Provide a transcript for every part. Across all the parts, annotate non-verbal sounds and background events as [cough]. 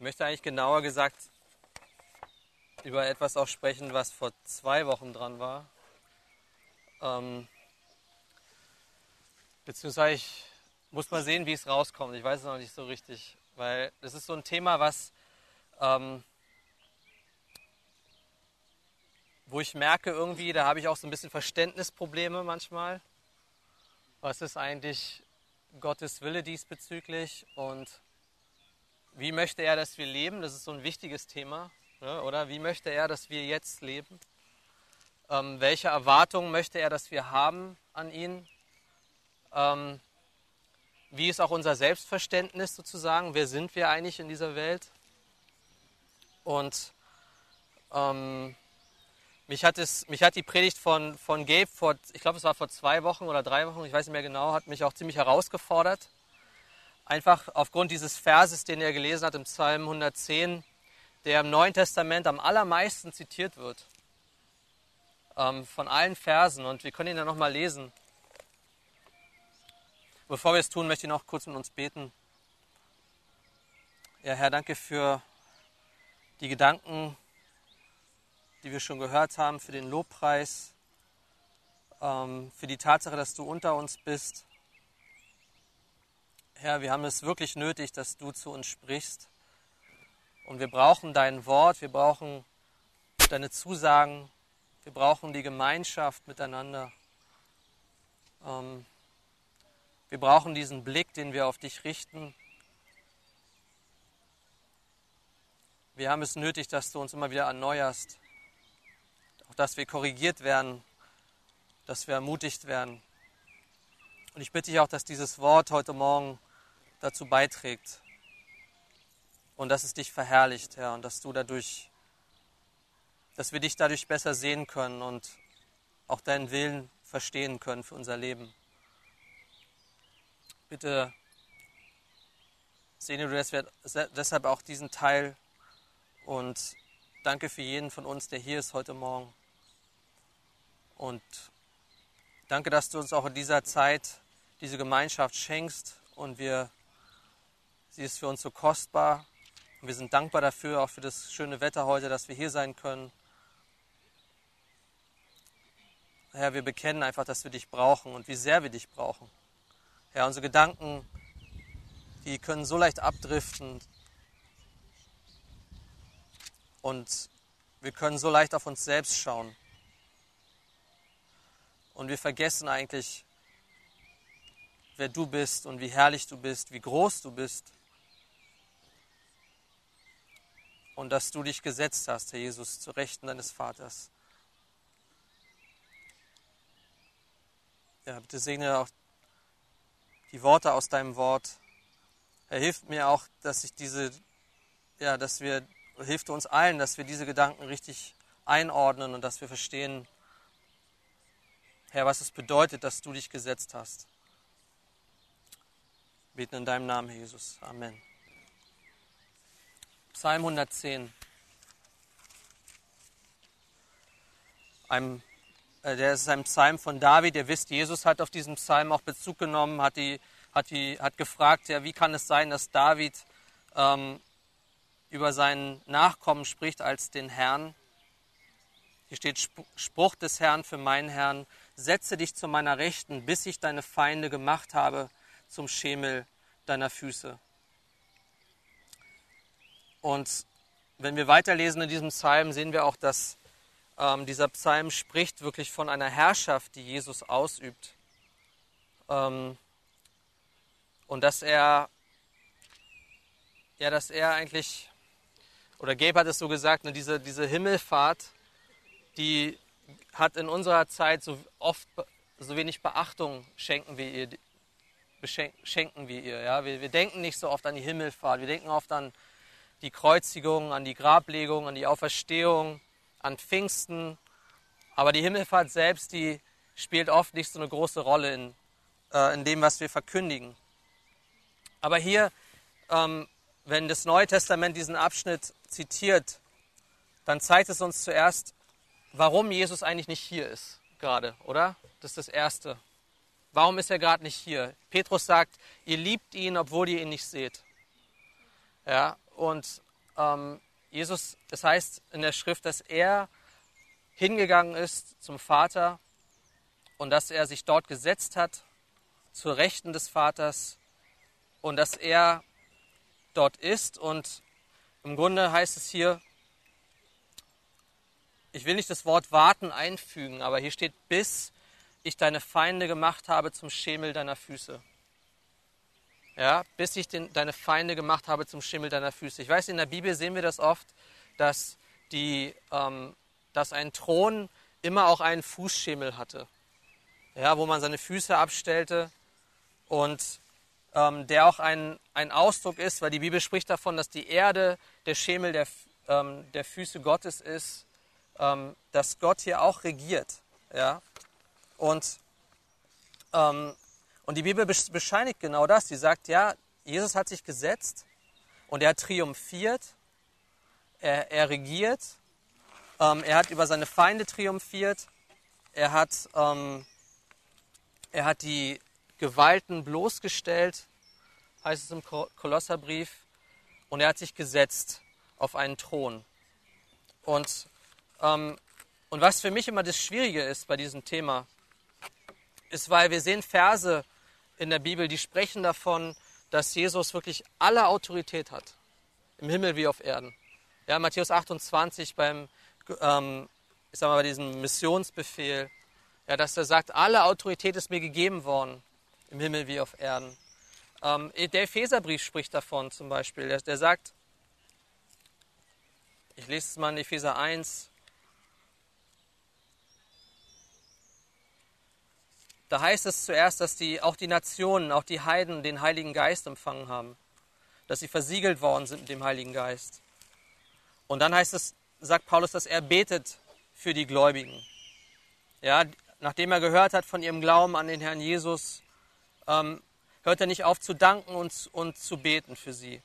Ich möchte eigentlich genauer gesagt über etwas auch sprechen, was vor zwei Wochen dran war. Ähm, beziehungsweise ich muss mal sehen, wie es rauskommt. Ich weiß es noch nicht so richtig, weil das ist so ein Thema, was ähm, wo ich merke irgendwie, da habe ich auch so ein bisschen Verständnisprobleme manchmal. Was ist eigentlich Gottes Wille diesbezüglich und wie möchte er, dass wir leben? Das ist so ein wichtiges Thema, ne? oder? Wie möchte er, dass wir jetzt leben? Ähm, welche Erwartungen möchte er, dass wir haben an ihn? Ähm, wie ist auch unser Selbstverständnis sozusagen? Wer sind wir eigentlich in dieser Welt? Und ähm, mich hat, es, mich hat die Predigt von, von Gabe vor, ich glaube, es war vor zwei Wochen oder drei Wochen, ich weiß nicht mehr genau, hat mich auch ziemlich herausgefordert. Einfach aufgrund dieses Verses, den er gelesen hat im Psalm 110, der im Neuen Testament am allermeisten zitiert wird. Ähm, von allen Versen. Und wir können ihn dann nochmal lesen. Bevor wir es tun, möchte ich noch kurz mit uns beten. Ja, Herr, danke für die Gedanken, die wir schon gehört haben, für den Lobpreis, ähm, für die Tatsache, dass du unter uns bist. Herr, wir haben es wirklich nötig, dass du zu uns sprichst. Und wir brauchen dein Wort, wir brauchen deine Zusagen, wir brauchen die Gemeinschaft miteinander. Ähm, wir brauchen diesen Blick, den wir auf dich richten. Wir haben es nötig, dass du uns immer wieder erneuerst auch dass wir korrigiert werden, dass wir ermutigt werden. Und ich bitte dich auch, dass dieses Wort heute Morgen dazu beiträgt und dass es dich verherrlicht, Herr, und dass du dadurch, dass wir dich dadurch besser sehen können und auch deinen Willen verstehen können für unser Leben. Bitte sehne du deshalb auch diesen Teil und danke für jeden von uns, der hier ist heute Morgen. Und danke, dass du uns auch in dieser Zeit diese Gemeinschaft schenkst und wir, sie ist für uns so kostbar. Und wir sind dankbar dafür, auch für das schöne Wetter heute, dass wir hier sein können. Herr, wir bekennen einfach, dass wir dich brauchen und wie sehr wir dich brauchen. Herr, unsere Gedanken, die können so leicht abdriften und wir können so leicht auf uns selbst schauen. Und wir vergessen eigentlich, wer du bist und wie herrlich du bist, wie groß du bist. Und dass du dich gesetzt hast, Herr Jesus, zu Rechten deines Vaters. Ja, bitte segne auch die Worte aus deinem Wort. Er hilft mir auch, dass ich diese, ja, dass wir, hilft uns allen, dass wir diese Gedanken richtig einordnen und dass wir verstehen, Herr, was es bedeutet, dass du dich gesetzt hast. Wir beten in deinem Namen, Jesus. Amen. Psalm 110. Ein, äh, der ist ein Psalm von David. Ihr wisst, Jesus hat auf diesen Psalm auch Bezug genommen, hat, die, hat, die, hat gefragt, ja, wie kann es sein, dass David ähm, über seinen Nachkommen spricht als den Herrn. Hier steht Spruch des Herrn für meinen Herrn, setze dich zu meiner Rechten, bis ich deine Feinde gemacht habe zum Schemel deiner Füße. Und wenn wir weiterlesen in diesem Psalm, sehen wir auch, dass ähm, dieser Psalm spricht wirklich von einer Herrschaft, die Jesus ausübt. Ähm, und dass er, ja, dass er eigentlich, oder Gabe hat es so gesagt, ne, diese, diese Himmelfahrt, die hat in unserer Zeit so oft so wenig Beachtung schenken wir ihr. Schenken wir ihr ja? wir, wir denken nicht so oft an die Himmelfahrt, wir denken oft an die Kreuzigung, an die Grablegung, an die Auferstehung, an Pfingsten. Aber die Himmelfahrt selbst, die spielt oft nicht so eine große Rolle in, äh, in dem, was wir verkündigen. Aber hier, ähm, wenn das Neue Testament diesen Abschnitt zitiert, dann zeigt es uns zuerst, warum Jesus eigentlich nicht hier ist gerade, oder? Das ist das Erste. Warum ist er gerade nicht hier? Petrus sagt, ihr liebt ihn, obwohl ihr ihn nicht seht. Ja, und ähm, Jesus, es heißt in der Schrift, dass er hingegangen ist zum Vater und dass er sich dort gesetzt hat zur Rechten des Vaters und dass er dort ist. Und im Grunde heißt es hier, ich will nicht das Wort warten einfügen, aber hier steht, bis ich deine Feinde gemacht habe zum Schemel deiner Füße. Ja, bis ich den, deine Feinde gemacht habe zum Schemel deiner Füße. Ich weiß, in der Bibel sehen wir das oft, dass, die, ähm, dass ein Thron immer auch einen Fußschemel hatte, ja, wo man seine Füße abstellte und ähm, der auch ein, ein Ausdruck ist, weil die Bibel spricht davon, dass die Erde der Schemel der, ähm, der Füße Gottes ist, ähm, dass Gott hier auch regiert. Ja? Und, ähm, und die Bibel bescheinigt genau das. Sie sagt, ja, Jesus hat sich gesetzt und er triumphiert, er, er regiert, ähm, er hat über seine Feinde triumphiert, er hat, ähm, er hat die Gewalten bloßgestellt, heißt es im Kolosserbrief, und er hat sich gesetzt auf einen Thron. Und, ähm, und was für mich immer das Schwierige ist bei diesem Thema, ist, weil wir sehen Verse in der Bibel, die sprechen davon, dass Jesus wirklich alle Autorität hat, im Himmel wie auf Erden. Ja, Matthäus 28 beim, ähm, ich sag mal, bei diesem Missionsbefehl, ja, dass er sagt, alle Autorität ist mir gegeben worden im Himmel wie auf Erden. Ähm, der Epheserbrief spricht davon zum Beispiel. Der, der sagt, ich lese es mal in Epheser 1, Da heißt es zuerst, dass die, auch die Nationen, auch die Heiden den Heiligen Geist empfangen haben, dass sie versiegelt worden sind mit dem Heiligen Geist. Und dann heißt es, sagt Paulus, dass er betet für die Gläubigen. Ja, nachdem er gehört hat von ihrem Glauben an den Herrn Jesus, ähm, hört er nicht auf zu danken und, und zu beten für sie.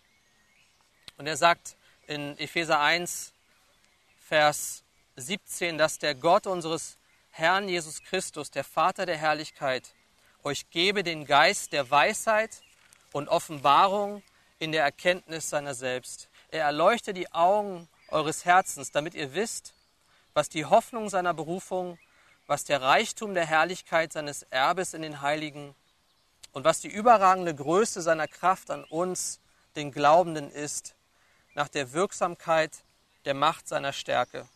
Und er sagt in Epheser 1, Vers 17, dass der Gott unseres Herrn Jesus Christus, der Vater der Herrlichkeit, euch gebe den Geist der Weisheit und Offenbarung in der Erkenntnis seiner selbst. Er erleuchte die Augen eures Herzens, damit ihr wisst, was die Hoffnung seiner Berufung, was der Reichtum der Herrlichkeit seines Erbes in den Heiligen und was die überragende Größe seiner Kraft an uns, den Glaubenden, ist, nach der Wirksamkeit der Macht seiner Stärke.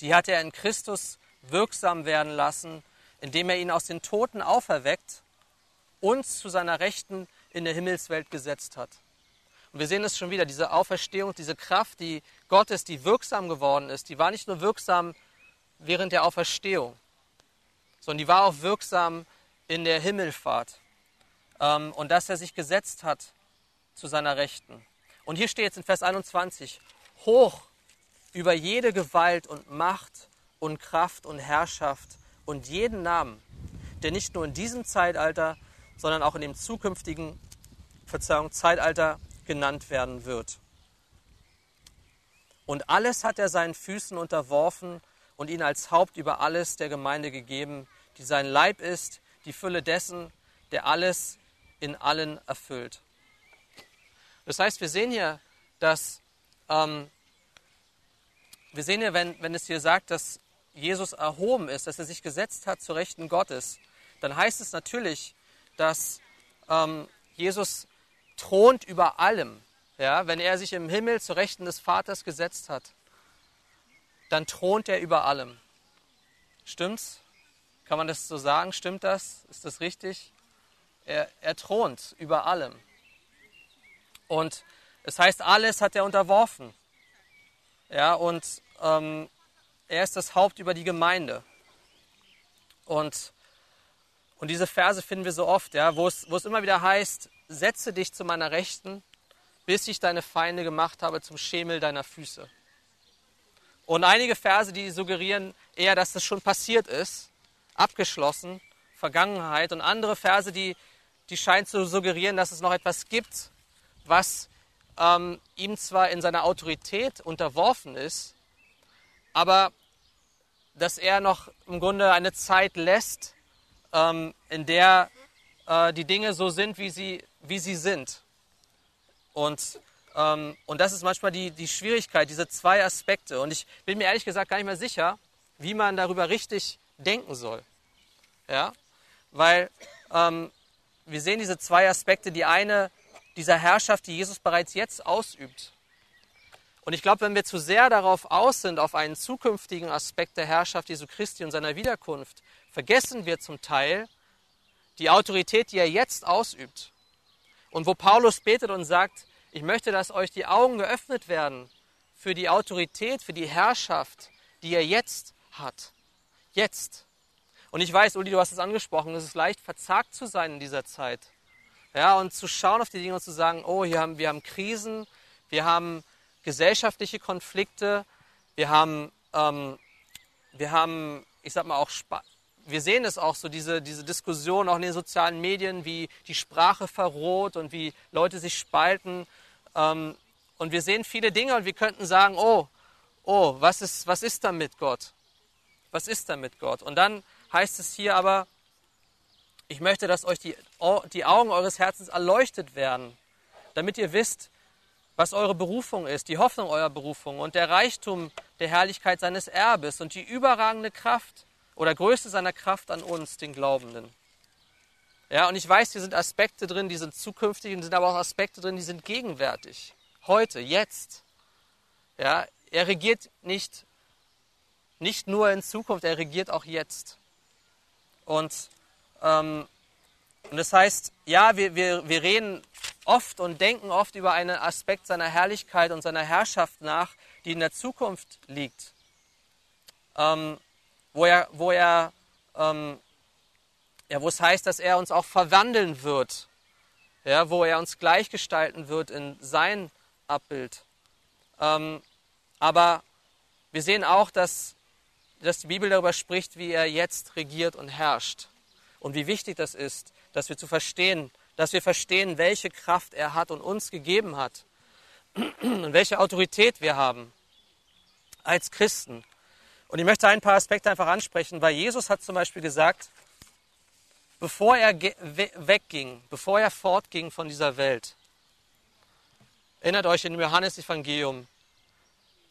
Die hat er in Christus wirksam werden lassen, indem er ihn aus den Toten auferweckt, uns zu seiner Rechten in der Himmelswelt gesetzt hat. Und wir sehen es schon wieder, diese Auferstehung, diese Kraft, die Gottes, die wirksam geworden ist, die war nicht nur wirksam während der Auferstehung, sondern die war auch wirksam in der Himmelfahrt ähm, und dass er sich gesetzt hat zu seiner Rechten. Und hier steht jetzt in Vers 21, hoch über jede Gewalt und Macht und Kraft und Herrschaft und jeden Namen, der nicht nur in diesem Zeitalter, sondern auch in dem zukünftigen Verzeihung, Zeitalter genannt werden wird. Und alles hat er seinen Füßen unterworfen und ihn als Haupt über alles der Gemeinde gegeben, die sein Leib ist, die Fülle dessen, der alles in allen erfüllt. Das heißt, wir sehen hier, dass ähm, wir sehen hier, wenn, wenn es hier sagt, dass Jesus erhoben ist, dass er sich gesetzt hat zur Rechten Gottes, dann heißt es natürlich, dass ähm, Jesus thront über allem. Ja? Wenn er sich im Himmel zur Rechten des Vaters gesetzt hat, dann thront er über allem. Stimmt's? Kann man das so sagen? Stimmt das? Ist das richtig? Er, er thront über allem. Und es heißt, alles hat er unterworfen. Ja, und ähm, er ist das Haupt über die Gemeinde. Und, und diese Verse finden wir so oft, ja, wo, es, wo es immer wieder heißt, setze dich zu meiner Rechten, bis ich deine Feinde gemacht habe zum Schemel deiner Füße. Und einige Verse, die suggerieren eher, dass das schon passiert ist abgeschlossen, Vergangenheit. Und andere Verse, die, die scheinen zu suggerieren, dass es noch etwas gibt, was ähm, ihm zwar in seiner Autorität unterworfen ist, aber dass er noch im Grunde eine Zeit lässt, ähm, in der äh, die Dinge so sind, wie sie, wie sie sind. Und ähm, und das ist manchmal die, die Schwierigkeit, diese zwei Aspekte. Und ich bin mir ehrlich gesagt gar nicht mehr sicher, wie man darüber richtig denken soll. Ja? Weil ähm, wir sehen diese zwei Aspekte. Die eine dieser Herrschaft, die Jesus bereits jetzt ausübt. Und ich glaube, wenn wir zu sehr darauf aus sind, auf einen zukünftigen Aspekt der Herrschaft Jesu Christi und seiner Wiederkunft, vergessen wir zum Teil die Autorität, die er jetzt ausübt. Und wo Paulus betet und sagt, ich möchte, dass euch die Augen geöffnet werden für die Autorität, für die Herrschaft, die er jetzt hat. Jetzt. Und ich weiß, Uli, du hast es angesprochen, es ist leicht verzagt zu sein in dieser Zeit. Ja, und zu schauen auf die Dinge und zu sagen, oh, hier haben, wir haben Krisen, wir haben gesellschaftliche Konflikte, wir haben, ähm, wir haben, ich sag mal auch, wir sehen es auch so, diese, diese Diskussion auch in den sozialen Medien, wie die Sprache verroht und wie Leute sich spalten. Ähm, und wir sehen viele Dinge und wir könnten sagen, oh, oh, was ist, was ist da mit Gott? Was ist da mit Gott? Und dann heißt es hier aber, ich möchte, dass euch die, die Augen eures Herzens erleuchtet werden, damit ihr wisst, was eure Berufung ist, die Hoffnung eurer Berufung und der Reichtum der Herrlichkeit seines Erbes und die überragende Kraft oder Größe seiner Kraft an uns, den Glaubenden. Ja, und ich weiß, hier sind Aspekte drin, die sind zukünftig, und sind aber auch Aspekte drin, die sind gegenwärtig. Heute, jetzt. Ja, er regiert nicht, nicht nur in Zukunft, er regiert auch jetzt. Und ähm, und das heißt, ja, wir, wir, wir reden oft und denken oft über einen Aspekt seiner Herrlichkeit und seiner Herrschaft nach, die in der Zukunft liegt. Ähm, wo er, wo er, ähm, ja, wo es heißt, dass er uns auch verwandeln wird, ja, wo er uns gleichgestalten wird in sein Abbild. Ähm, aber wir sehen auch, dass, dass die Bibel darüber spricht, wie er jetzt regiert und herrscht und wie wichtig das ist, dass wir zu verstehen, dass wir verstehen, welche Kraft er hat und uns gegeben hat [clears throat] und welche Autorität wir haben als Christen. Und ich möchte ein paar Aspekte einfach ansprechen, weil Jesus hat zum Beispiel gesagt, bevor er wegging, bevor er fortging von dieser Welt, erinnert euch in dem Johannesevangelium,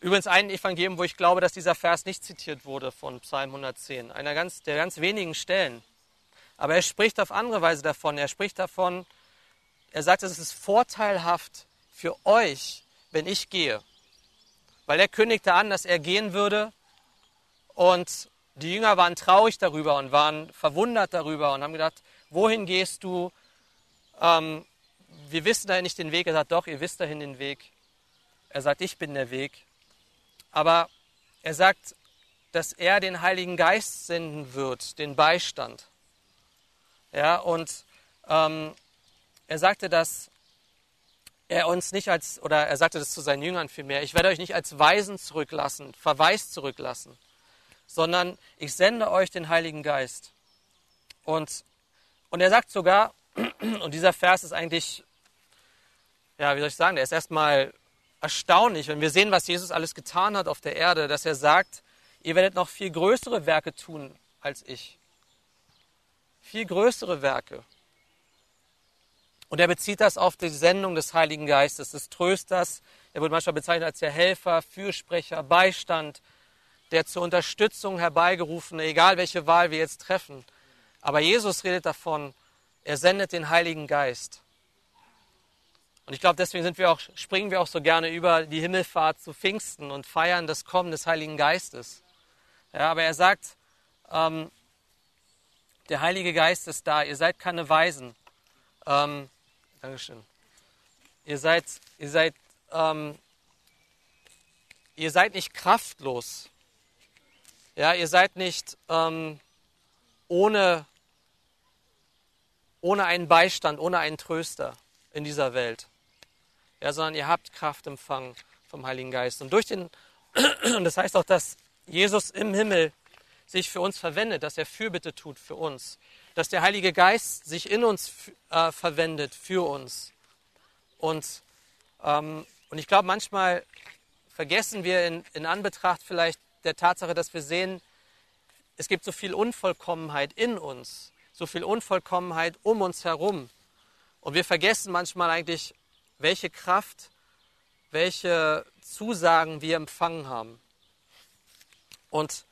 übrigens ein Evangelium, wo ich glaube, dass dieser Vers nicht zitiert wurde von Psalm 110, einer ganz, der ganz wenigen Stellen. Aber er spricht auf andere Weise davon. Er spricht davon, er sagt, es ist vorteilhaft für euch, wenn ich gehe. Weil er kündigte an, dass er gehen würde und die Jünger waren traurig darüber und waren verwundert darüber und haben gedacht, wohin gehst du? Ähm, wir wissen dahin nicht den Weg. Er sagt, doch, ihr wisst dahin den Weg. Er sagt, ich bin der Weg. Aber er sagt, dass er den Heiligen Geist senden wird, den Beistand. Ja, und ähm, er sagte, dass er uns nicht als, oder er sagte das zu seinen Jüngern vielmehr, ich werde euch nicht als Weisen zurücklassen, verwaist zurücklassen, sondern ich sende euch den Heiligen Geist. Und, und er sagt sogar, [clears throat] und dieser Vers ist eigentlich, ja, wie soll ich sagen, der ist erstmal erstaunlich, wenn wir sehen, was Jesus alles getan hat auf der Erde, dass er sagt, ihr werdet noch viel größere Werke tun als ich viel größere Werke. Und er bezieht das auf die Sendung des Heiligen Geistes, des Trösters. Er wird manchmal bezeichnet als der Helfer, Fürsprecher, Beistand, der zur Unterstützung herbeigerufene, egal welche Wahl wir jetzt treffen. Aber Jesus redet davon, er sendet den Heiligen Geist. Und ich glaube, deswegen sind wir auch, springen wir auch so gerne über die Himmelfahrt zu Pfingsten und feiern das Kommen des Heiligen Geistes. Ja, aber er sagt, ähm, der Heilige Geist ist da. Ihr seid keine Weisen. Ähm, Dankeschön. Ihr seid, ihr seid, ähm, ihr seid nicht kraftlos. Ja, ihr seid nicht ähm, ohne, ohne einen Beistand, ohne einen Tröster in dieser Welt. Ja, sondern ihr habt Kraft empfangen vom Heiligen Geist. Und durch den, [clears throat] und das heißt auch, dass Jesus im Himmel sich für uns verwendet, dass er Fürbitte tut für uns, dass der Heilige Geist sich in uns äh, verwendet für uns. Und, ähm, und ich glaube, manchmal vergessen wir in, in Anbetracht vielleicht der Tatsache, dass wir sehen, es gibt so viel Unvollkommenheit in uns, so viel Unvollkommenheit um uns herum. Und wir vergessen manchmal eigentlich, welche Kraft welche Zusagen wir empfangen haben. Und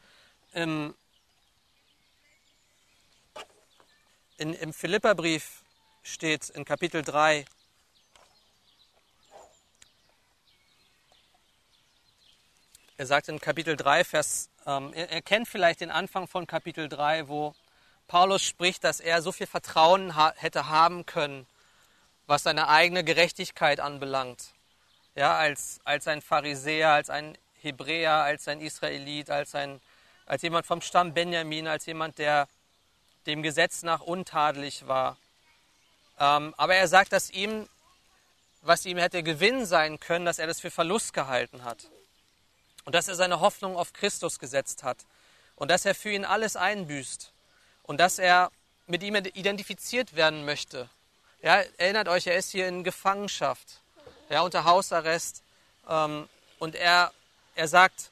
im, in, im Philipperbrief steht in Kapitel 3, er sagt in Kapitel 3, Vers, ähm, er, er kennt vielleicht den Anfang von Kapitel 3, wo Paulus spricht, dass er so viel Vertrauen ha hätte haben können, was seine eigene Gerechtigkeit anbelangt. Ja, als, als ein Pharisäer, als ein Hebräer, als ein Israelit, als, ein, als jemand vom Stamm Benjamin, als jemand, der dem Gesetz nach untadelig war. Ähm, aber er sagt, dass ihm, was ihm hätte Gewinn sein können, dass er das für Verlust gehalten hat. Und dass er seine Hoffnung auf Christus gesetzt hat. Und dass er für ihn alles einbüßt und dass er mit ihm identifiziert werden möchte. Ja, erinnert euch, er ist hier in Gefangenschaft, ja, unter Hausarrest. Ähm, und er, er sagt,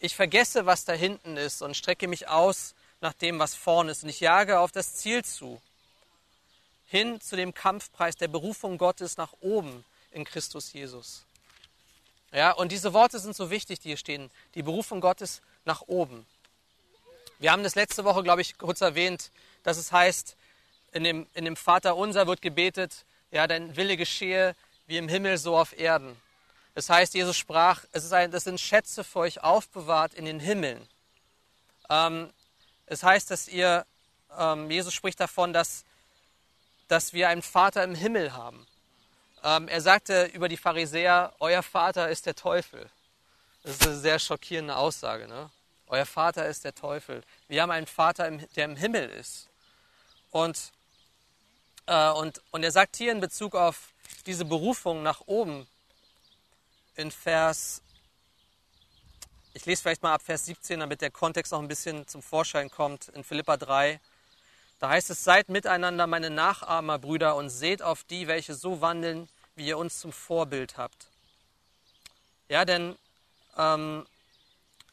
ich vergesse, was da hinten ist und strecke mich aus nach dem, was vorne ist. Und ich jage auf das Ziel zu, hin zu dem Kampfpreis der Berufung Gottes nach oben in Christus Jesus. Ja, und diese Worte sind so wichtig, die hier stehen. Die Berufung Gottes nach oben. Wir haben das letzte Woche, glaube ich, kurz erwähnt, dass es heißt, in dem, in dem Vater unser wird gebetet, ja, dein Wille geschehe wie im Himmel, so auf Erden. Das heißt, Jesus sprach, es ist ein, das sind Schätze für euch aufbewahrt in den Himmeln. Ähm, es heißt, dass ihr, ähm, Jesus spricht davon, dass, dass wir einen Vater im Himmel haben. Ähm, er sagte über die Pharisäer, euer Vater ist der Teufel. Das ist eine sehr schockierende Aussage. Ne? Euer Vater ist der Teufel. Wir haben einen Vater, der im Himmel ist. Und, äh, und, und er sagt hier in Bezug auf diese Berufung nach oben in Vers, ich lese vielleicht mal ab Vers 17, damit der Kontext noch ein bisschen zum Vorschein kommt, in Philippa 3. Da heißt es, seid miteinander meine Nachahmer, Brüder, und seht auf die, welche so wandeln, wie ihr uns zum Vorbild habt. Ja, denn ähm,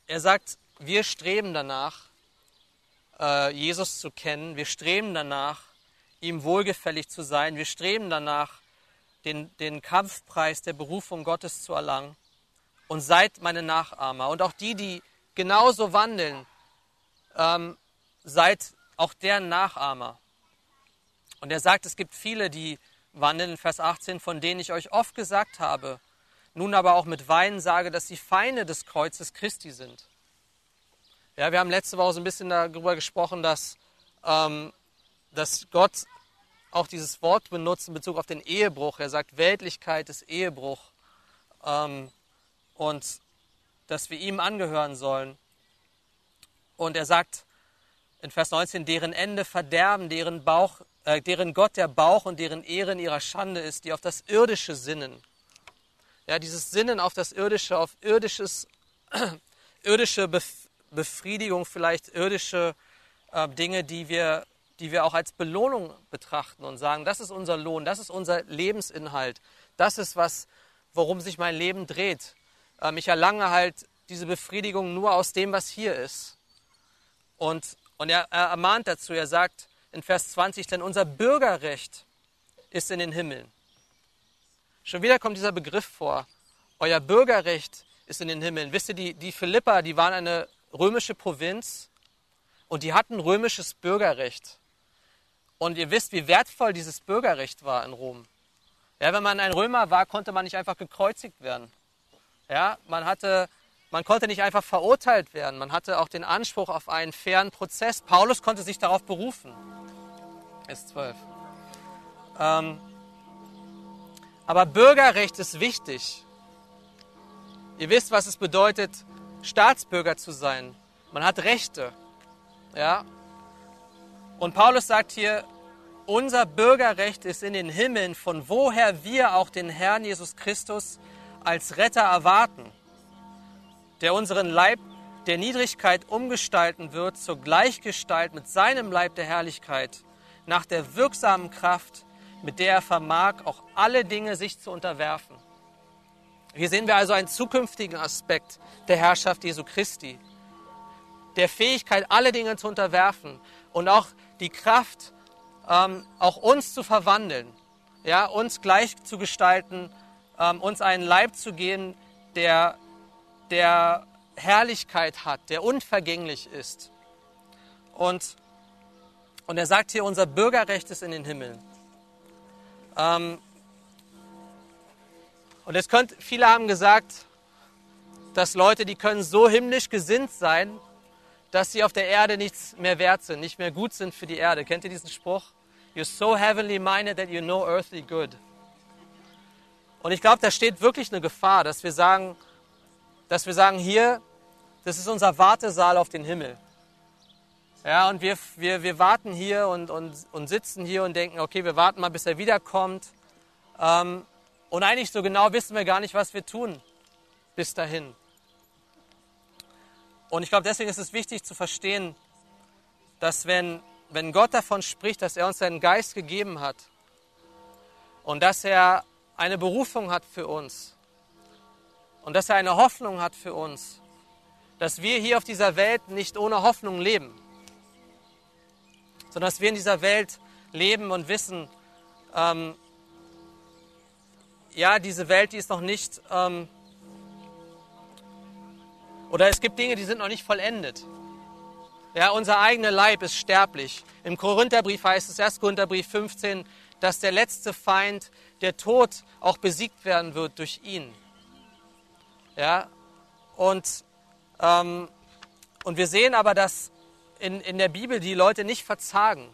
er sagt, wir streben danach, äh, Jesus zu kennen. Wir streben danach, ihm wohlgefällig zu sein. Wir streben danach, den, den Kampfpreis der Berufung Gottes zu erlangen. Und seid meine Nachahmer. Und auch die, die genauso wandeln, ähm, seid auch deren Nachahmer. Und er sagt, es gibt viele, die wandeln in Vers 18, von denen ich euch oft gesagt habe, nun aber auch mit Weinen sage, dass sie Feinde des Kreuzes Christi sind. Ja, wir haben letzte Woche so ein bisschen darüber gesprochen, dass, ähm, dass Gott auch dieses Wort benutzt in Bezug auf den Ehebruch. Er sagt, Weltlichkeit ist Ehebruch. Ähm, und dass wir ihm angehören sollen. Und er sagt in Vers 19, deren Ende Verderben, deren, Bauch, äh, deren Gott der Bauch und deren Ehre in ihrer Schande ist, die auf das Irdische sinnen. Ja, dieses Sinnen auf das Irdische, auf irdisches, [clears throat] irdische Bef Befriedigung, vielleicht irdische äh, Dinge, die wir, die wir auch als Belohnung betrachten und sagen, das ist unser Lohn, das ist unser Lebensinhalt, das ist was, worum sich mein Leben dreht. Ähm, ich erlange halt diese Befriedigung nur aus dem, was hier ist. Und, und er, er ermahnt dazu, er sagt in Vers 20, denn unser Bürgerrecht ist in den Himmeln. Schon wieder kommt dieser Begriff vor. Euer Bürgerrecht ist in den Himmeln. Wisst ihr, die, die Philippa, die waren eine römische Provinz und die hatten römisches Bürgerrecht. Und ihr wisst, wie wertvoll dieses Bürgerrecht war in Rom. Ja, wenn man ein Römer war, konnte man nicht einfach gekreuzigt werden. Ja, man, hatte, man konnte nicht einfach verurteilt werden. Man hatte auch den Anspruch auf einen fairen Prozess. Paulus konnte sich darauf berufen. Ist 12. Ähm, aber Bürgerrecht ist wichtig. Ihr wisst, was es bedeutet, Staatsbürger zu sein. Man hat Rechte. Ja? Und Paulus sagt hier, unser Bürgerrecht ist in den Himmeln, von woher wir auch den Herrn Jesus Christus als Retter erwarten, der unseren Leib der Niedrigkeit umgestalten wird zur Gleichgestalt mit seinem Leib der Herrlichkeit, nach der wirksamen Kraft, mit der er vermag, auch alle Dinge sich zu unterwerfen. Hier sehen wir also einen zukünftigen Aspekt der Herrschaft Jesu Christi, der Fähigkeit, alle Dinge zu unterwerfen und auch die Kraft, ähm, auch uns zu verwandeln, ja, uns gleich zu gestalten ähm, uns einen Leib zu geben, der, der Herrlichkeit hat, der unvergänglich ist. Und, und er sagt hier, unser Bürgerrecht ist in den Himmeln. Ähm, und es könnte, viele haben gesagt, dass Leute, die können so himmlisch gesinnt sein, dass sie auf der Erde nichts mehr wert sind, nicht mehr gut sind für die Erde. Kennt ihr diesen Spruch? You're so heavenly minded that you know earthly good. Und ich glaube, da steht wirklich eine Gefahr, dass wir sagen, dass wir sagen, hier, das ist unser Wartesaal auf den Himmel. Ja, und wir, wir, wir warten hier und, und, und sitzen hier und denken, okay, wir warten mal, bis er wiederkommt. Ähm, und eigentlich so genau wissen wir gar nicht, was wir tun bis dahin. Und ich glaube, deswegen ist es wichtig zu verstehen, dass wenn, wenn Gott davon spricht, dass er uns seinen Geist gegeben hat und dass er eine Berufung hat für uns und dass er eine Hoffnung hat für uns, dass wir hier auf dieser Welt nicht ohne Hoffnung leben, sondern dass wir in dieser Welt leben und wissen, ähm, ja, diese Welt, die ist noch nicht, ähm, oder es gibt Dinge, die sind noch nicht vollendet. Ja, unser eigener Leib ist sterblich. Im Korintherbrief heißt es, 1. Korintherbrief 15, dass der letzte Feind, der Tod, auch besiegt werden wird durch ihn. Ja, und, ähm, und wir sehen aber, dass in, in der Bibel die Leute nicht verzagen,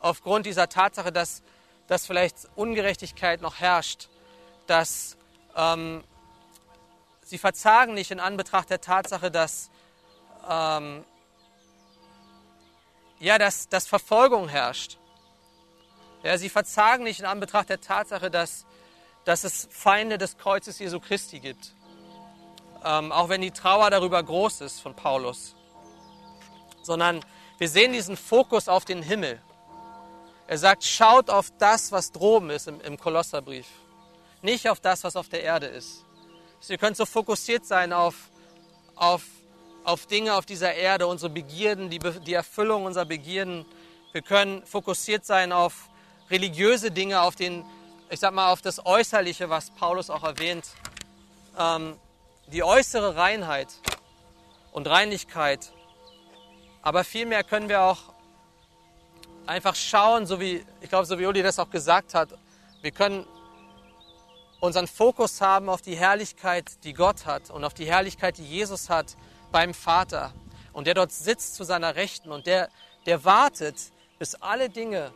aufgrund dieser Tatsache, dass, dass vielleicht Ungerechtigkeit noch herrscht dass ähm, sie verzagen nicht in Anbetracht der Tatsache, dass, ähm, ja, dass, dass Verfolgung herrscht. Ja, sie verzagen nicht in Anbetracht der Tatsache, dass, dass es Feinde des Kreuzes Jesu Christi gibt. Ähm, auch wenn die Trauer darüber groß ist von Paulus. Sondern wir sehen diesen Fokus auf den Himmel. Er sagt, schaut auf das, was droben ist im, im Kolosserbrief nicht auf das, was auf der Erde ist. Ihr könnt so fokussiert sein auf, auf, auf Dinge auf dieser Erde, unsere Begierden, die, die Erfüllung unserer Begierden. Wir können fokussiert sein auf religiöse Dinge, auf den, ich sag mal, auf das Äußerliche, was Paulus auch erwähnt. Ähm, die äußere Reinheit und Reinlichkeit. Aber vielmehr können wir auch einfach schauen, so wie, ich glaube, so wie Uli das auch gesagt hat, wir können unseren Fokus haben auf die Herrlichkeit, die Gott hat und auf die Herrlichkeit, die Jesus hat beim Vater und der dort sitzt zu seiner Rechten und der, der wartet, bis alle Dinge,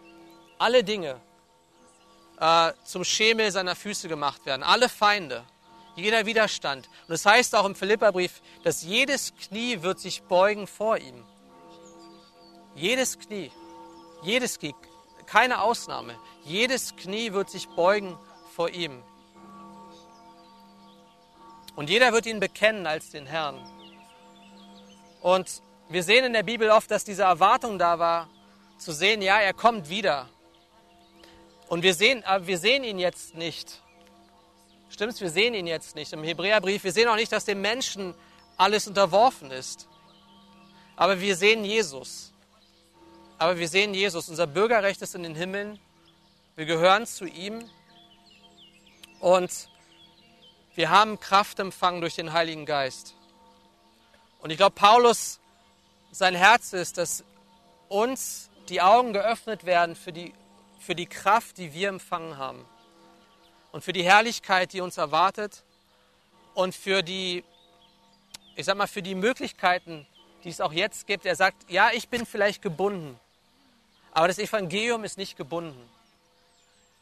alle Dinge äh, zum Schemel seiner Füße gemacht werden, alle Feinde, jeder Widerstand. Und es das heißt auch im Philipperbrief, dass jedes Knie wird sich beugen vor ihm. Jedes Knie, jedes Knie, keine Ausnahme, jedes Knie wird sich beugen vor ihm. Und jeder wird ihn bekennen als den Herrn. Und wir sehen in der Bibel oft, dass diese Erwartung da war, zu sehen, ja, er kommt wieder. Und wir sehen, aber wir sehen ihn jetzt nicht. Stimmt's? Wir sehen ihn jetzt nicht. Im Hebräerbrief, wir sehen auch nicht, dass dem Menschen alles unterworfen ist. Aber wir sehen Jesus. Aber wir sehen Jesus. Unser Bürgerrecht ist in den Himmeln. Wir gehören zu ihm. Und wir haben Kraft empfangen durch den Heiligen Geist. Und ich glaube, Paulus, sein Herz ist, dass uns die Augen geöffnet werden für die, für die Kraft, die wir empfangen haben. Und für die Herrlichkeit, die uns erwartet. Und für die, ich sag mal, für die Möglichkeiten, die es auch jetzt gibt. Er sagt, ja, ich bin vielleicht gebunden. Aber das Evangelium ist nicht gebunden.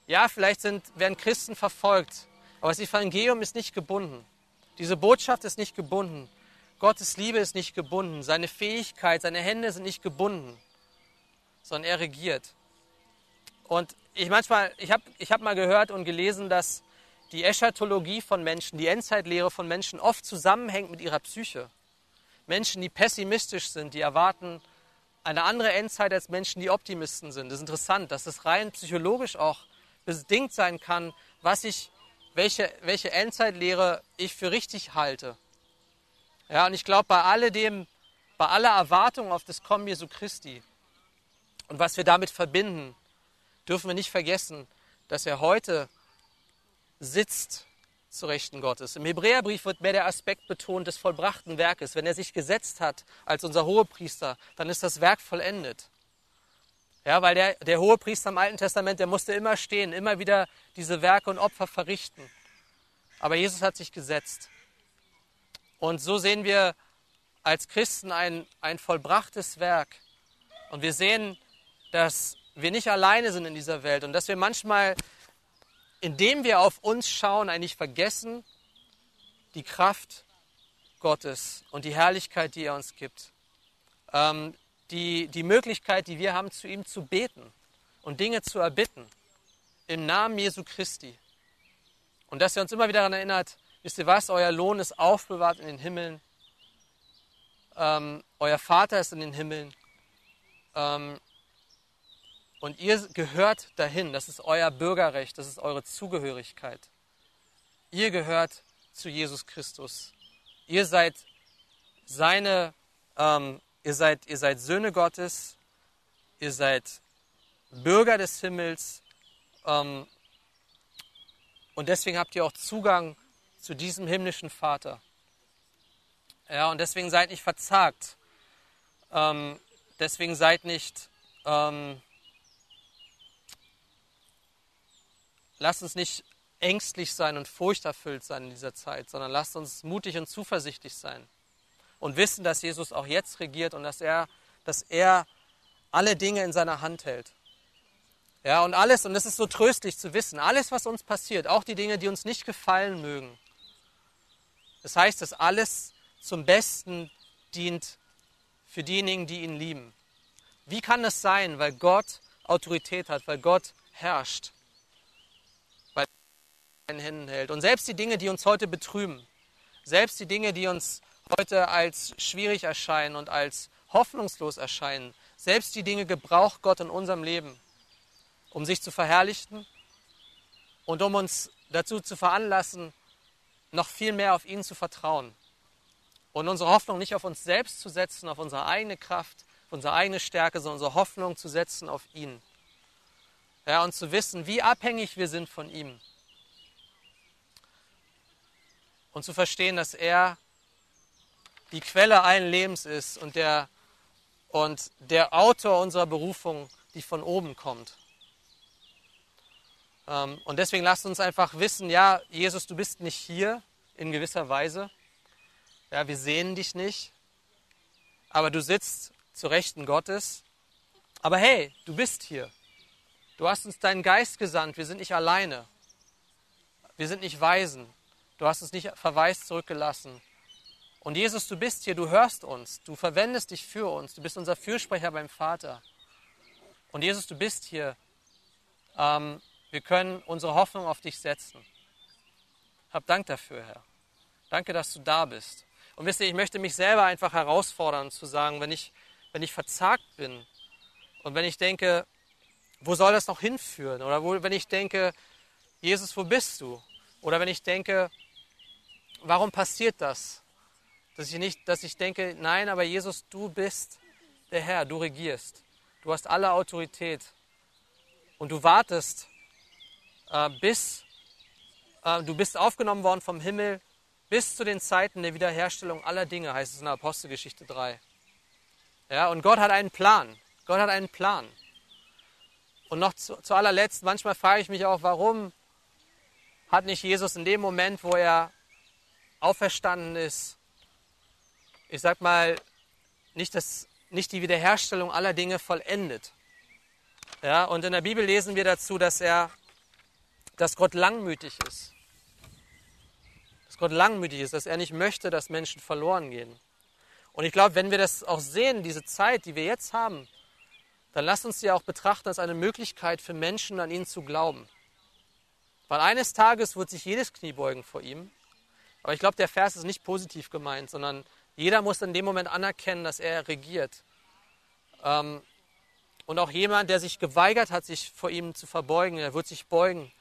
Ja, vielleicht sind, werden Christen verfolgt. Aber das Evangelium ist nicht gebunden. Diese Botschaft ist nicht gebunden. Gottes Liebe ist nicht gebunden. Seine Fähigkeit, seine Hände sind nicht gebunden, sondern er regiert. Und ich manchmal, ich habe ich hab mal gehört und gelesen, dass die Eschatologie von Menschen, die Endzeitlehre von Menschen oft zusammenhängt mit ihrer Psyche. Menschen, die pessimistisch sind, die erwarten eine andere Endzeit als Menschen, die Optimisten sind. Das ist interessant, dass das rein psychologisch auch bedingt sein kann, was ich welche, welche Endzeitlehre ich für richtig halte. Ja, und ich glaube, bei alledem, bei aller Erwartung auf das Kommen Jesu Christi und was wir damit verbinden, dürfen wir nicht vergessen, dass er heute sitzt zu Rechten Gottes. Im Hebräerbrief wird mehr der Aspekt betont des vollbrachten Werkes. Wenn er sich gesetzt hat als unser Hohepriester, dann ist das Werk vollendet. Ja, weil der, der Hohepriester im Alten Testament, der musste immer stehen, immer wieder diese Werke und Opfer verrichten. Aber Jesus hat sich gesetzt. Und so sehen wir als Christen ein, ein vollbrachtes Werk. Und wir sehen, dass wir nicht alleine sind in dieser Welt und dass wir manchmal indem wir auf uns schauen, eigentlich vergessen die Kraft Gottes und die Herrlichkeit, die er uns gibt. Ähm, die, die Möglichkeit, die wir haben, zu ihm zu beten und Dinge zu erbitten. Im Namen Jesu Christi. Und dass er uns immer wieder daran erinnert, wisst ihr was, euer Lohn ist aufbewahrt in den Himmeln. Ähm, euer Vater ist in den Himmeln. Ähm, und ihr gehört dahin. Das ist euer Bürgerrecht, das ist eure Zugehörigkeit. Ihr gehört zu Jesus Christus. Ihr seid seine, ähm, ihr seid, ihr seid Söhne Gottes. Ihr seid Bürger des Himmels. Ähm, und deswegen habt ihr auch Zugang zu diesem himmlischen Vater. Ja, und deswegen seid nicht verzagt. Ähm, deswegen seid nicht, ähm, lasst uns nicht ängstlich sein und furchterfüllt sein in dieser Zeit, sondern lasst uns mutig und zuversichtlich sein und wissen, dass Jesus auch jetzt regiert und dass er, dass er alle Dinge in seiner Hand hält. Ja, und alles, und es ist so tröstlich zu wissen, alles, was uns passiert, auch die Dinge, die uns nicht gefallen mögen, das heißt, dass alles zum Besten dient für diejenigen, die ihn lieben. Wie kann das sein? Weil Gott Autorität hat, weil Gott herrscht in Händen hält. Und selbst die Dinge, die uns heute betrüben, selbst die Dinge, die uns heute als schwierig erscheinen und als hoffnungslos erscheinen, selbst die Dinge gebraucht Gott in unserem Leben, um sich zu verherrlichen und um uns dazu zu veranlassen, noch viel mehr auf ihn zu vertrauen. Und unsere Hoffnung nicht auf uns selbst zu setzen, auf unsere eigene Kraft, auf unsere eigene Stärke, sondern unsere Hoffnung zu setzen auf ihn. Ja, und zu wissen, wie abhängig wir sind von ihm und zu verstehen, dass er die Quelle allen Lebens ist und der, und der Autor unserer Berufung, die von oben kommt. Ähm, und deswegen lasst uns einfach wissen, ja, Jesus, du bist nicht hier in gewisser Weise. Ja, wir sehen dich nicht, aber du sitzt zu Rechten Gottes. Aber hey, du bist hier. Du hast uns deinen Geist gesandt. Wir sind nicht alleine. Wir sind nicht Weisen. Du hast uns nicht verwaist zurückgelassen. Und Jesus, du bist hier, du hörst uns, du verwendest dich für uns, du bist unser Fürsprecher beim Vater. Und Jesus, du bist hier. Ähm, wir können unsere Hoffnung auf dich setzen. Hab Dank dafür, Herr. Danke, dass du da bist. Und wisst ihr, ich möchte mich selber einfach herausfordern zu sagen, wenn ich, wenn ich verzagt bin und wenn ich denke, wo soll das noch hinführen? Oder wo, wenn ich denke, Jesus, wo bist du? Oder wenn ich denke, warum passiert das? Dass ich, nicht, dass ich denke, nein, aber Jesus, du bist der Herr, du regierst. Du hast alle Autorität. Und du wartest, äh, bis äh, du bist aufgenommen worden vom Himmel bis zu den Zeiten der Wiederherstellung aller Dinge, heißt es in der Apostelgeschichte 3. Ja, und Gott hat einen Plan. Gott hat einen Plan. Und noch zu, zu allerletzt, manchmal frage ich mich auch, warum hat nicht Jesus in dem Moment, wo er auferstanden ist, ich sag mal, nicht, das, nicht die Wiederherstellung aller Dinge vollendet. Ja, und in der Bibel lesen wir dazu, dass er, dass Gott langmütig ist. Dass Gott langmütig ist, dass er nicht möchte, dass Menschen verloren gehen. Und ich glaube, wenn wir das auch sehen, diese Zeit, die wir jetzt haben, dann lasst uns sie auch betrachten als eine Möglichkeit für Menschen, an ihn zu glauben. Weil eines Tages wird sich jedes Knie beugen vor ihm aber ich glaube, der Vers ist nicht positiv gemeint, sondern jeder muss in dem Moment anerkennen, dass er regiert. Ähm, und auch jemand, der sich geweigert hat, sich vor ihm zu verbeugen, der wird sich beugen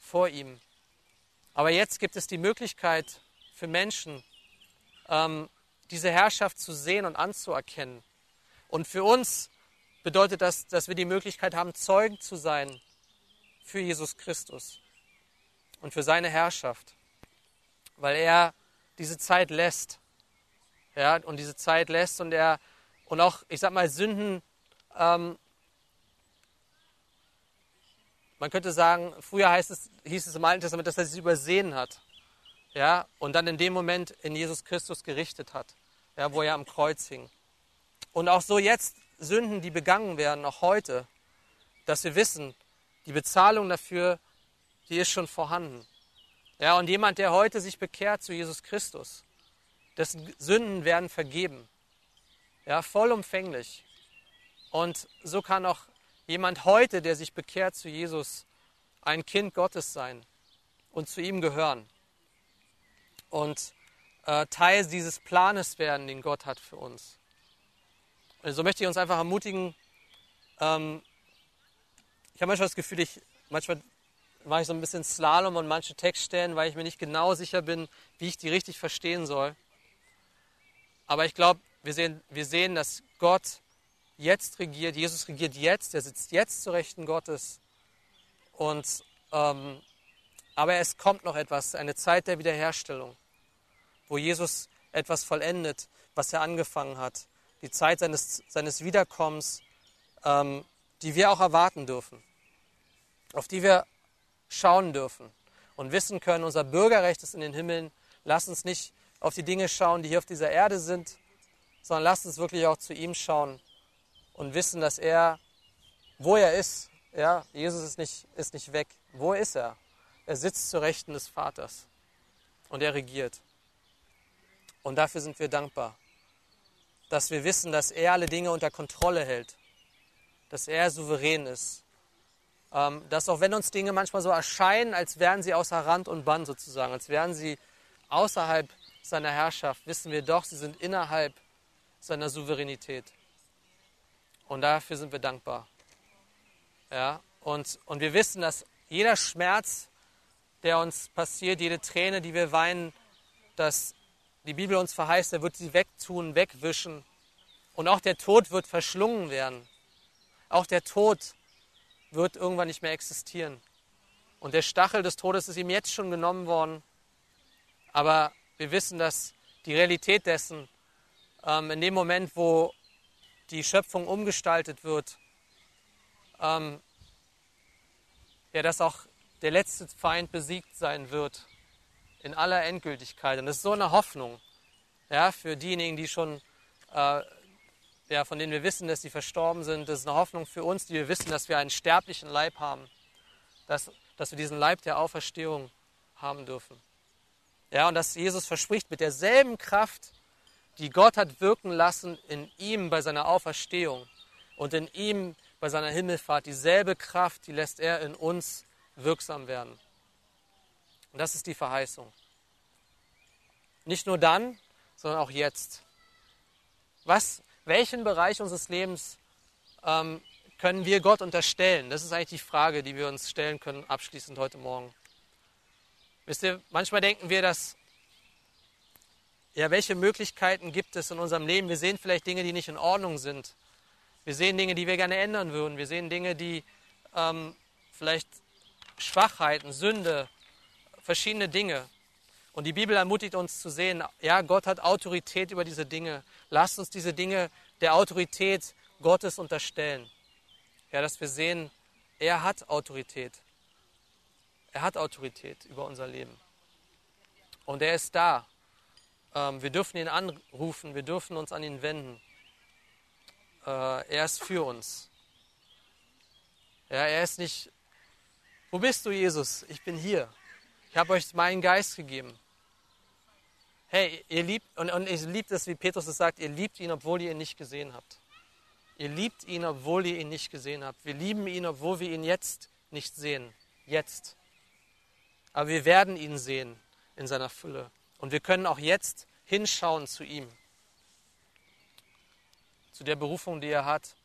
vor ihm. Aber jetzt gibt es die Möglichkeit für Menschen, ähm, diese Herrschaft zu sehen und anzuerkennen. Und für uns bedeutet das, dass wir die Möglichkeit haben, Zeugen zu sein für Jesus Christus. und für seine Herrschaft, weil er diese Zeit lässt. Ja, und diese Zeit lässt und er und auch, ich sag mal, Sünden, ähm, man könnte sagen, früher heißt es, hieß es im Alten Testament, dass er sie übersehen hat. Ja, und dann in dem Moment in Jesus Christus gerichtet hat, ja, wo er am Kreuz hing. Und auch so jetzt Sünden, die begangen werden, auch heute, dass wir wissen, die Bezahlung dafür, die ist schon vorhanden. Ja, und jemand, der heute sich bekehrt zu Jesus Christus, dessen Sünden werden vergeben. Ja, vollumfänglich. Und so kann auch jemand heute, der sich bekehrt zu Jesus, ein Kind Gottes sein und zu ihm gehören. Und äh, Teil dieses Planes werden, den Gott hat für uns. Und so möchte ich uns einfach ermutigen. Ähm, ich habe manchmal das Gefühl, ich manchmal mache ich so ein bisschen Slalom und manche Textstellen, weil ich mir nicht genau sicher bin, wie ich die richtig verstehen soll. Aber ich glaube, wir sehen, wir sehen, dass Gott jetzt regiert, Jesus regiert jetzt, er sitzt jetzt zu Rechten Gottes. Und, ähm, aber es kommt noch etwas, eine Zeit der Wiederherstellung, wo Jesus etwas vollendet, was er angefangen hat. Die Zeit seines, seines Wiederkommens, ähm, die wir auch erwarten dürfen, auf die wir schauen dürfen und wissen können, unser Bürgerrecht ist in den Himmeln. Lass uns nicht auf die Dinge schauen, die hier auf dieser Erde sind, sondern lasst uns wirklich auch zu ihm schauen und wissen, dass er, wo er ist, ja, Jesus ist nicht, ist nicht weg. Wo ist er? Er sitzt zu Rechten des Vaters und er regiert. Und dafür sind wir dankbar, dass wir wissen, dass er alle Dinge unter Kontrolle hält, dass er souverän ist ähm, dass auch wenn uns Dinge manchmal so erscheinen, als wären sie außer Rand und Band sozusagen, als wären sie außerhalb seiner Herrschaft, wissen wir doch, sie sind innerhalb seiner Souveränität. Und dafür sind wir dankbar. Ja? Und, und wir wissen, dass jeder Schmerz, der uns passiert, jede Träne, die wir weinen, dass die Bibel uns verheißt, er wird sie wegtun, wegwischen. Und auch der Tod wird verschlungen werden. Auch der Tod wird irgendwann nicht mehr existieren. Und der Stachel des Todes ist ihm jetzt schon genommen worden. Aber wir wissen, dass die Realität dessen, ähm, in dem Moment, wo die Schöpfung umgestaltet wird, ähm, ja, dass auch der letzte Feind besiegt sein wird in aller Endgültigkeit. Und das ist so eine Hoffnung ja, für diejenigen, die schon äh, ja, von denen wir wissen, dass sie verstorben sind. Das ist eine Hoffnung für uns, die wir wissen, dass wir einen sterblichen Leib haben, dass, dass wir diesen Leib der Auferstehung haben dürfen. Ja, und dass Jesus verspricht, mit derselben Kraft, die Gott hat wirken lassen in ihm bei seiner Auferstehung und in ihm bei seiner Himmelfahrt, dieselbe Kraft, die lässt er in uns wirksam werden. Und das ist die Verheißung. Nicht nur dann, sondern auch jetzt. Was welchen Bereich unseres Lebens ähm, können wir Gott unterstellen? Das ist eigentlich die Frage, die wir uns stellen können, abschließend heute Morgen. Wisst ihr, manchmal denken wir, dass, ja, welche Möglichkeiten gibt es in unserem Leben? Wir sehen vielleicht Dinge, die nicht in Ordnung sind. Wir sehen Dinge, die wir gerne ändern würden. Wir sehen Dinge, die ähm, vielleicht Schwachheiten, Sünde, verschiedene Dinge. Und die Bibel ermutigt uns zu sehen, ja, Gott hat Autorität über diese Dinge. Lasst uns diese Dinge der Autorität Gottes unterstellen. Ja, dass wir sehen, er hat Autorität. Er hat Autorität über unser Leben. Und er ist da. Ähm, wir dürfen ihn anrufen, wir dürfen uns an ihn wenden. Äh, er ist für uns. Ja, er ist nicht, wo bist du, Jesus? Ich bin hier. Ich habe euch meinen Geist gegeben hey, ihr liebt, und, und ich liebe das, wie Petrus es sagt, ihr liebt ihn, obwohl ihr ihn nicht gesehen habt. Ihr liebt ihn, obwohl ihr ihn nicht gesehen habt. Wir lieben ihn, obwohl wir ihn jetzt nicht sehen. Jetzt. Aber wir werden ihn sehen in seiner Fülle. Und wir können auch jetzt hinschauen zu ihm. Zu der Berufung, die er hat.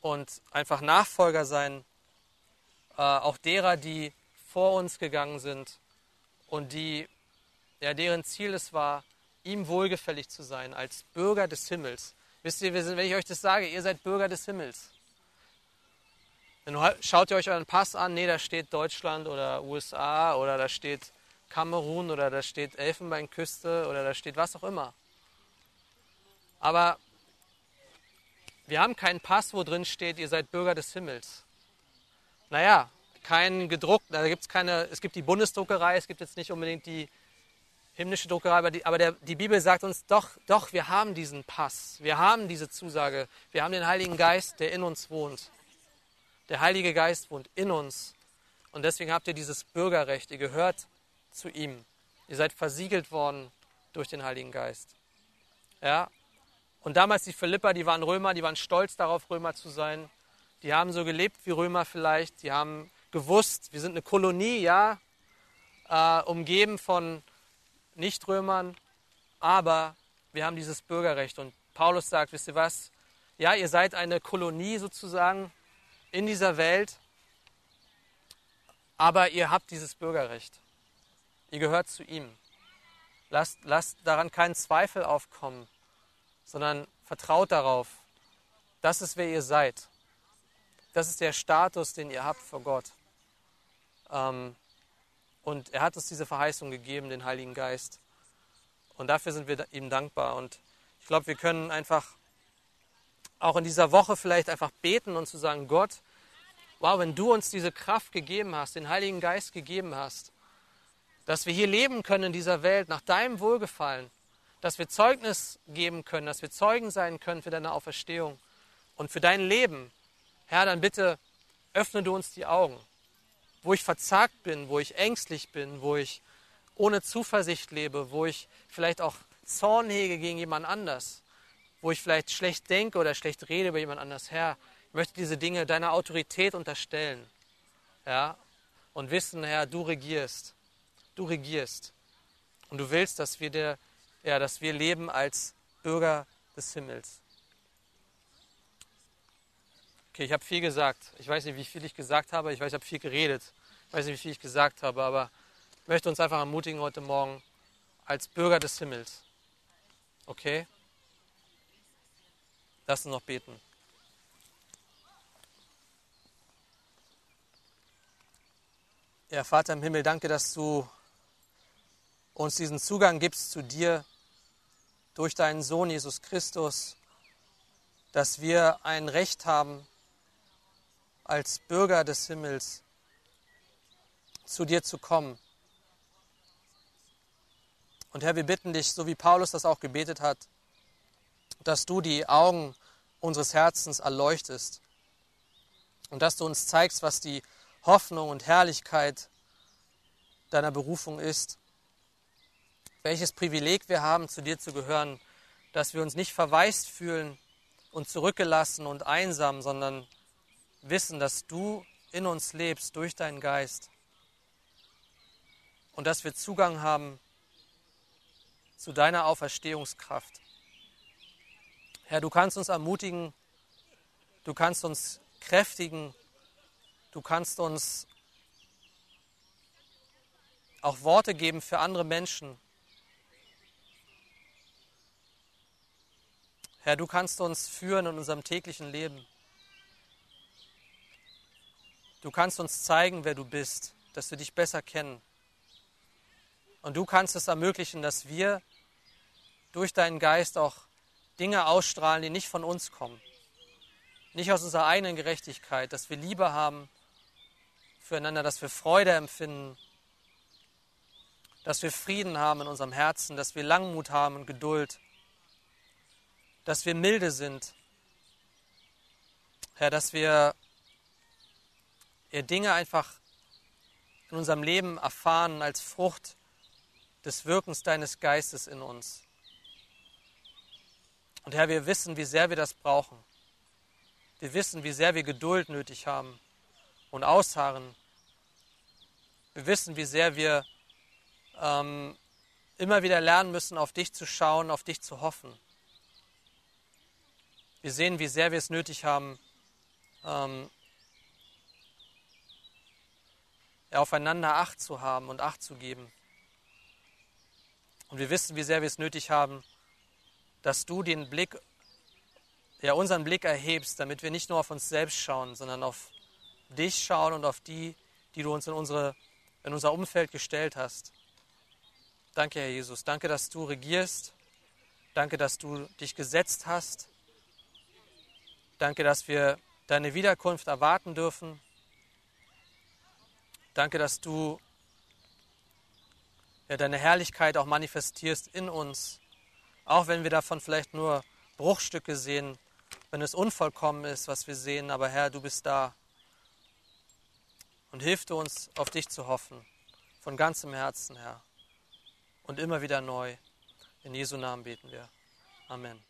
Und einfach Nachfolger sein. Äh, auch derer, die vor uns gegangen sind und die ja, deren Ziel es war, ihm wohlgefällig zu sein als Bürger des Himmels. Wisst ihr, wenn ich euch das sage, ihr seid Bürger des Himmels. Dann schaut ihr euch euren Pass an, nee, da steht Deutschland oder USA oder da steht Kamerun oder da steht Elfenbeinküste oder da steht was auch immer. Aber wir haben keinen Pass, wo drin steht, ihr seid Bürger des Himmels. Naja, kein gedruckt, da gibt's keine, es gibt die Bundesdruckerei, es gibt jetzt nicht unbedingt die himmlische Druckerei, aber, die, aber der, die Bibel sagt uns doch, doch, wir haben diesen Pass, wir haben diese Zusage, wir haben den Heiligen Geist, der in uns wohnt. Der Heilige Geist wohnt in uns und deswegen habt ihr dieses Bürgerrecht, ihr gehört zu ihm. Ihr seid versiegelt worden durch den Heiligen Geist. Ja? Und damals die Philipper, die waren Römer, die waren stolz darauf, Römer zu sein. Die haben so gelebt wie Römer vielleicht. Die haben gewusst, wir sind eine Kolonie, ja, äh, umgeben von Nichtrömern, aber wir haben dieses Bürgerrecht. Und Paulus sagt, wisst ihr was? Ja, ihr seid eine Kolonie sozusagen in dieser Welt, aber ihr habt dieses Bürgerrecht. Ihr gehört zu ihm. Lasst, lasst daran keinen Zweifel aufkommen, sondern vertraut darauf. Das ist, wer ihr seid. Das ist der Status, den ihr habt vor Gott. Ähm, und er hat uns diese Verheißung gegeben, den Heiligen Geist. Und dafür sind wir ihm dankbar. Und ich glaube, wir können einfach auch in dieser Woche vielleicht einfach beten und zu sagen, Gott, wow, wenn du uns diese Kraft gegeben hast, den Heiligen Geist gegeben hast, dass wir hier leben können in dieser Welt nach deinem Wohlgefallen, dass wir Zeugnis geben können, dass wir Zeugen sein können für deine Auferstehung und für dein Leben. Herr, dann bitte öffne du uns die Augen wo ich verzagt bin, wo ich ängstlich bin, wo ich ohne Zuversicht lebe, wo ich vielleicht auch Zorn hege gegen jemand anders, wo ich vielleicht schlecht denke oder schlecht rede über jemand anders. Herr, ich möchte diese Dinge deiner Autorität unterstellen. Ja? Und wissen, Herr, du regierst. Du regierst. Und du willst, dass wir, der, ja, dass wir leben als Bürger des Himmels. Okay, ich habe viel gesagt. Ich weiß nicht, wie viel ich gesagt habe. Ich weiß, ich habe viel geredet. Ich weiß nicht, wie viel ich gesagt habe, aber ich möchte uns einfach ermutigen heute Morgen als Bürger des Himmels. Okay? Lass uns noch beten. Ja, Vater im Himmel, danke, dass du uns diesen Zugang gibst zu dir durch deinen Sohn Jesus Christus, dass wir ein Recht haben, als Bürger des Himmels zu dir zu kommen. Und Herr, wir bitten dich, so wie Paulus das auch gebetet hat, dass du die Augen unseres Herzens erleuchtest und dass du uns zeigst, was die Hoffnung und Herrlichkeit deiner Berufung ist. Welches Privileg wir haben, zu dir zu gehören, dass wir uns nicht verwaist fühlen und zurückgelassen und einsam, sondern wissen, dass du in uns lebst durch deinen Geist und dass wir Zugang haben zu deiner Auferstehungskraft. Herr, du kannst uns ermutigen, du kannst uns kräftigen, du kannst uns auch Worte geben für andere Menschen. Herr, du kannst uns führen in unserem täglichen Leben. Du kannst uns zeigen, wer du bist, dass wir dich besser kennen. Und du kannst es ermöglichen, dass wir durch deinen Geist auch Dinge ausstrahlen, die nicht von uns kommen. Nicht aus unserer eigenen Gerechtigkeit, dass wir Liebe haben füreinander, dass wir Freude empfinden, dass wir Frieden haben in unserem Herzen, dass wir Langmut haben und Geduld, dass wir milde sind. Herr, dass wir wir Dinge einfach in unserem Leben erfahren als Frucht des Wirkens deines Geistes in uns. Und Herr, wir wissen, wie sehr wir das brauchen. Wir wissen, wie sehr wir Geduld nötig haben und ausharren. Wir wissen, wie sehr wir ähm, immer wieder lernen müssen, auf dich zu schauen, auf dich zu hoffen. Wir sehen, wie sehr wir es nötig haben, ähm, aufeinander Acht zu haben und Acht zu geben. Und wir wissen, wie sehr wir es nötig haben, dass du den Blick, ja unseren Blick erhebst, damit wir nicht nur auf uns selbst schauen, sondern auf dich schauen und auf die, die du uns in, unsere, in unser Umfeld gestellt hast. Danke, Herr Jesus. Danke, dass du regierst. Danke, dass du dich gesetzt hast. Danke, dass wir deine Wiederkunft erwarten dürfen. Danke, dass du ja, deine Herrlichkeit auch manifestierst in uns, auch wenn wir davon vielleicht nur Bruchstücke sehen, wenn es unvollkommen ist, was wir sehen. Aber Herr, du bist da und hilf uns, auf dich zu hoffen, von ganzem Herzen, Herr, und immer wieder neu. In Jesu Namen beten wir. Amen.